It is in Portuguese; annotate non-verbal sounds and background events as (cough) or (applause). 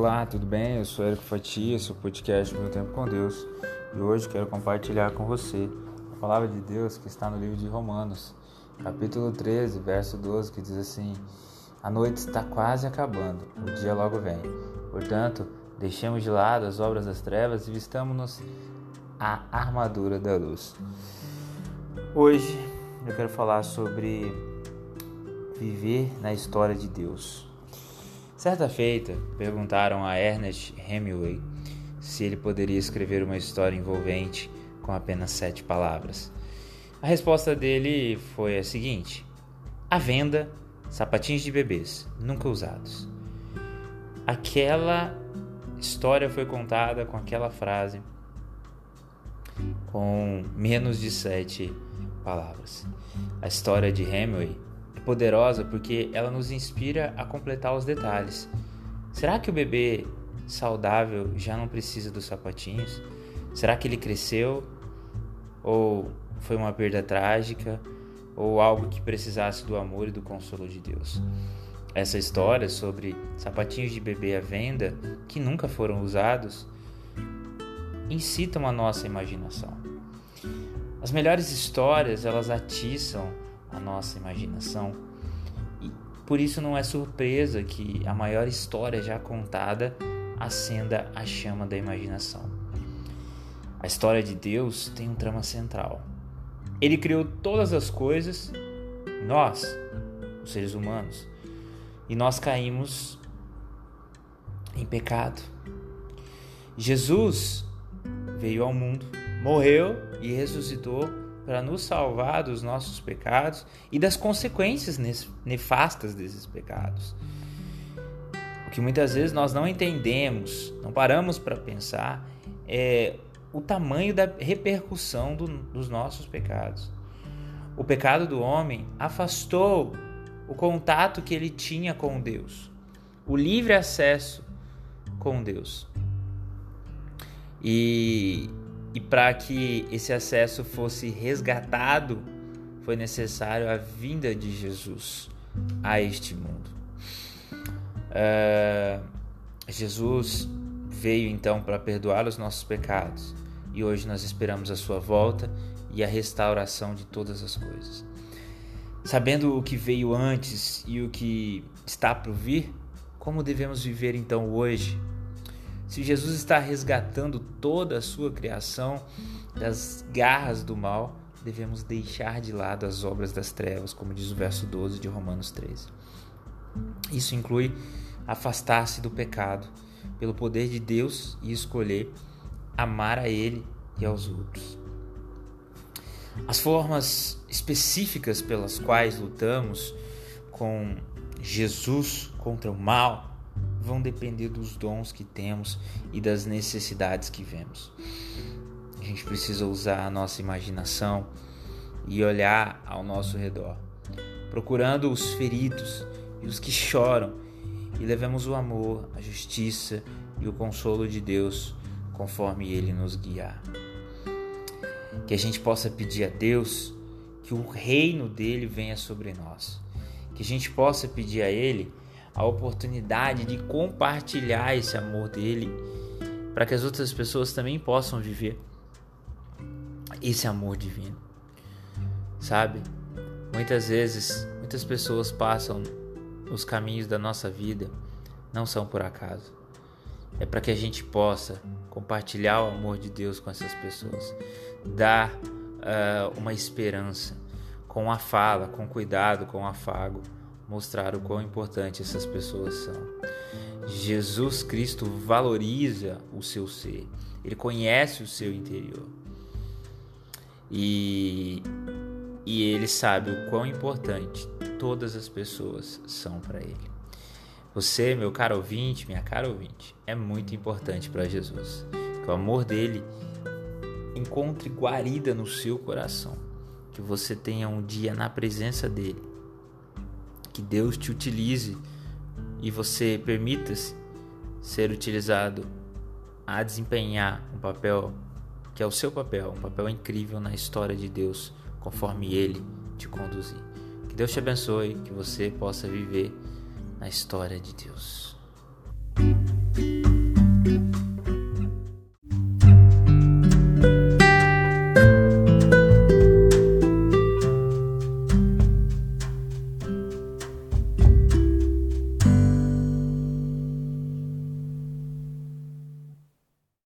Olá, tudo bem? Eu sou Érico Fatia, sou podcast Meu Tempo com Deus e hoje quero compartilhar com você a palavra de Deus que está no livro de Romanos, capítulo 13, verso 12, que diz assim: A noite está quase acabando, o dia logo vem. Portanto, deixemos de lado as obras das trevas e vistamos-nos a armadura da luz. Hoje eu quero falar sobre viver na história de Deus. Certa feita, perguntaram a Ernest Hemingway se ele poderia escrever uma história envolvente com apenas sete palavras. A resposta dele foi a seguinte: à venda, sapatinhos de bebês, nunca usados. Aquela história foi contada com aquela frase com menos de sete palavras. A história de Hemingway poderosa porque ela nos inspira a completar os detalhes. Será que o bebê saudável já não precisa dos sapatinhos? Será que ele cresceu? Ou foi uma perda trágica? Ou algo que precisasse do amor e do consolo de Deus? Essa história sobre sapatinhos de bebê à venda que nunca foram usados incitam a nossa imaginação. As melhores histórias, elas atiçam a nossa imaginação. E por isso não é surpresa que a maior história já contada acenda a chama da imaginação. A história de Deus tem um trama central. Ele criou todas as coisas, nós, os seres humanos, e nós caímos em pecado. Jesus veio ao mundo, morreu e ressuscitou para nos salvar dos nossos pecados e das consequências nefastas desses pecados. O que muitas vezes nós não entendemos, não paramos para pensar, é o tamanho da repercussão do, dos nossos pecados. O pecado do homem afastou o contato que ele tinha com Deus, o livre acesso com Deus. E e para que esse acesso fosse resgatado, foi necessário a vinda de Jesus a este mundo. Uh, Jesus veio então para perdoar os nossos pecados e hoje nós esperamos a sua volta e a restauração de todas as coisas. Sabendo o que veio antes e o que está por vir, como devemos viver então hoje se Jesus está resgatando toda a sua criação das garras do mal, devemos deixar de lado as obras das trevas, como diz o verso 12 de Romanos 13. Isso inclui afastar-se do pecado pelo poder de Deus e escolher amar a Ele e aos outros. As formas específicas pelas quais lutamos com Jesus contra o mal vão depender dos dons que temos e das necessidades que vemos. A gente precisa usar a nossa imaginação e olhar ao nosso redor, procurando os feridos e os que (laughs) choram, e levemos o amor, a justiça e o consolo de Deus conforme Ele nos guiar. Que a gente possa pedir a Deus que o reino dele venha sobre nós. Que a gente possa pedir a Ele a oportunidade de compartilhar esse amor dele para que as outras pessoas também possam viver esse amor divino. Sabe? Muitas vezes, muitas pessoas passam os caminhos da nossa vida não são por acaso. É para que a gente possa compartilhar o amor de Deus com essas pessoas, dar uh, uma esperança com a fala, com cuidado, com afago mostrar o quão importante essas pessoas são. Jesus Cristo valoriza o seu ser, ele conhece o seu interior e, e ele sabe o quão importante todas as pessoas são para ele. Você, meu caro ouvinte, minha cara ouvinte, é muito importante para Jesus. Que o amor dele encontre guarida no seu coração. Que você tenha um dia na presença dele que Deus te utilize e você permita-se ser utilizado a desempenhar um papel que é o seu papel, um papel incrível na história de Deus, conforme Ele te conduzir. Que Deus te abençoe, que você possa viver na história de Deus.